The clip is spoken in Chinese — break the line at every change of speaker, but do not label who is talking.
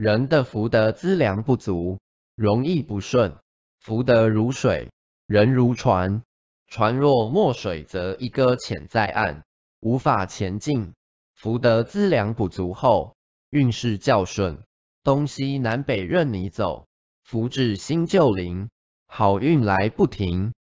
人的福德资粮不足容易不顺福德如水人如船。船若没水则一搁浅在岸无法前进福德资粮补足后运势较顺东西南北任你走福至心就灵好运来不停。